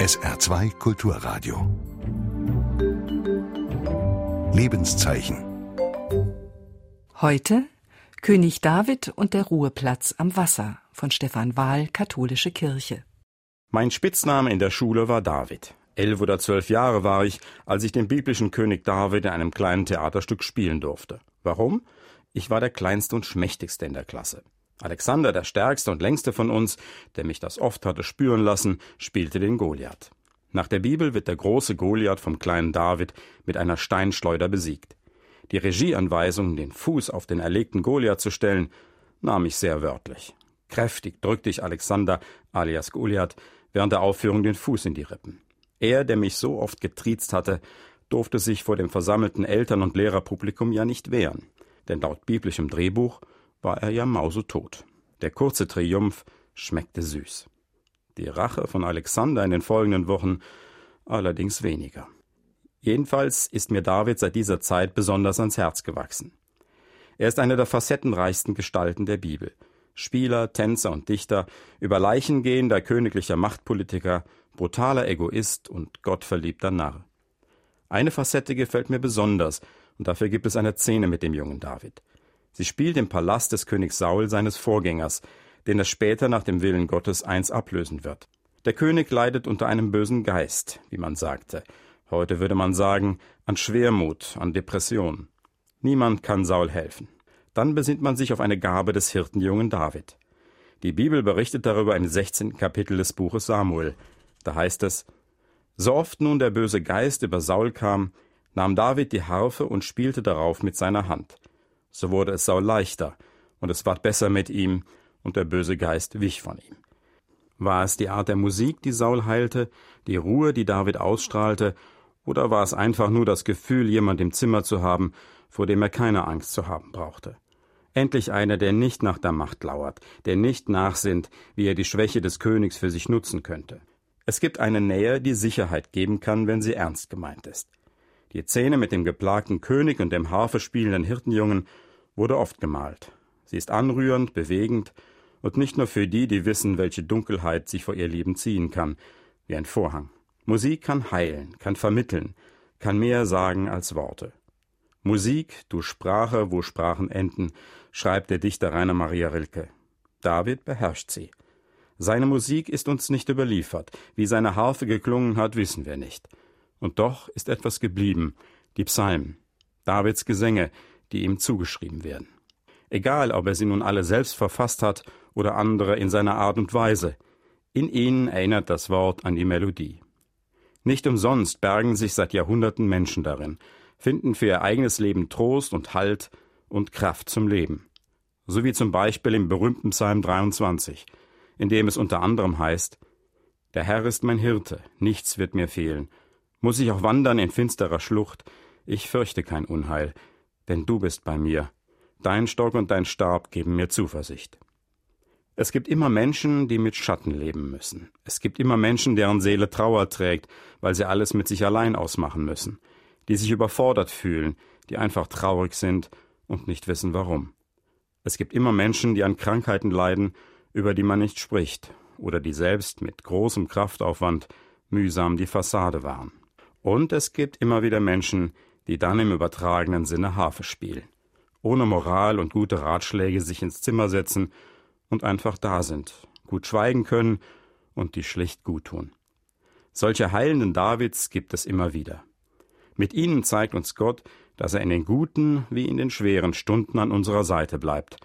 SR2 Kulturradio. Lebenszeichen. Heute König David und der Ruheplatz am Wasser von Stefan Wahl, Katholische Kirche. Mein Spitzname in der Schule war David. Elf oder zwölf Jahre war ich, als ich den biblischen König David in einem kleinen Theaterstück spielen durfte. Warum? Ich war der kleinste und schmächtigste in der Klasse. Alexander, der stärkste und längste von uns, der mich das oft hatte spüren lassen, spielte den Goliath. Nach der Bibel wird der große Goliath vom kleinen David mit einer Steinschleuder besiegt. Die Regieanweisung, den Fuß auf den erlegten Goliath zu stellen, nahm ich sehr wörtlich. Kräftig drückte ich Alexander alias Goliath während der Aufführung den Fuß in die Rippen. Er, der mich so oft getriezt hatte, durfte sich vor dem versammelten Eltern- und Lehrerpublikum ja nicht wehren, denn laut biblischem Drehbuch war er ja mausetot. Der kurze Triumph schmeckte süß. Die Rache von Alexander in den folgenden Wochen allerdings weniger. Jedenfalls ist mir David seit dieser Zeit besonders ans Herz gewachsen. Er ist eine der facettenreichsten Gestalten der Bibel. Spieler, Tänzer und Dichter, über Leichen gehender königlicher Machtpolitiker, brutaler Egoist und gottverliebter Narr. Eine Facette gefällt mir besonders, und dafür gibt es eine Szene mit dem jungen David. Sie spielt im Palast des Königs Saul seines Vorgängers, den er später nach dem Willen Gottes eins ablösen wird. Der König leidet unter einem bösen Geist, wie man sagte, Heute würde man sagen, an Schwermut, an Depression. Niemand kann Saul helfen. Dann besinnt man sich auf eine Gabe des Hirtenjungen David. Die Bibel berichtet darüber im 16. Kapitel des Buches Samuel. Da heißt es, so oft nun der böse Geist über Saul kam, nahm David die Harfe und spielte darauf mit seiner Hand. So wurde es Saul leichter, und es ward besser mit ihm, und der böse Geist wich von ihm. War es die Art der Musik, die Saul heilte, die Ruhe, die David ausstrahlte, oder war es einfach nur das Gefühl, jemand im Zimmer zu haben, vor dem er keine Angst zu haben brauchte? Endlich einer, der nicht nach der Macht lauert, der nicht nachsinnt, wie er die Schwäche des Königs für sich nutzen könnte. Es gibt eine Nähe, die Sicherheit geben kann, wenn sie ernst gemeint ist. Die Szene mit dem geplagten König und dem Harfe spielenden Hirtenjungen wurde oft gemalt. Sie ist anrührend, bewegend und nicht nur für die, die wissen, welche Dunkelheit sich vor ihr Leben ziehen kann, wie ein Vorhang. Musik kann heilen, kann vermitteln, kann mehr sagen als Worte. Musik, du Sprache, wo Sprachen enden, schreibt der Dichter Rainer Maria Rilke. David beherrscht sie. Seine Musik ist uns nicht überliefert. Wie seine Harfe geklungen hat, wissen wir nicht. Und doch ist etwas geblieben, die Psalmen, Davids Gesänge, die ihm zugeschrieben werden. Egal, ob er sie nun alle selbst verfasst hat oder andere in seiner Art und Weise, in ihnen erinnert das Wort an die Melodie. Nicht umsonst bergen sich seit Jahrhunderten Menschen darin, finden für ihr eigenes Leben Trost und Halt und Kraft zum Leben. So wie zum Beispiel im berühmten Psalm 23, in dem es unter anderem heißt, Der Herr ist mein Hirte, nichts wird mir fehlen. Muss ich auch wandern in finsterer Schlucht, ich fürchte kein Unheil, denn du bist bei mir. Dein Stock und dein Stab geben mir Zuversicht. Es gibt immer Menschen, die mit Schatten leben müssen. Es gibt immer Menschen, deren Seele Trauer trägt, weil sie alles mit sich allein ausmachen müssen, die sich überfordert fühlen, die einfach traurig sind und nicht wissen warum. Es gibt immer Menschen, die an Krankheiten leiden, über die man nicht spricht, oder die selbst mit großem Kraftaufwand mühsam die Fassade wahren. Und es gibt immer wieder Menschen, die dann im übertragenen Sinne Harfe spielen, ohne Moral und gute Ratschläge sich ins Zimmer setzen und einfach da sind, gut schweigen können und die schlicht gut tun. Solche heilenden Davids gibt es immer wieder. Mit ihnen zeigt uns Gott, dass er in den guten wie in den schweren Stunden an unserer Seite bleibt,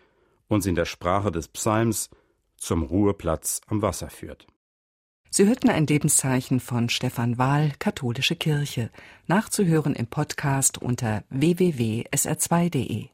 uns in der Sprache des Psalms zum Ruheplatz am Wasser führt. Sie hörten ein Lebenszeichen von Stefan Wahl, Katholische Kirche, nachzuhören im Podcast unter www.sr2.de.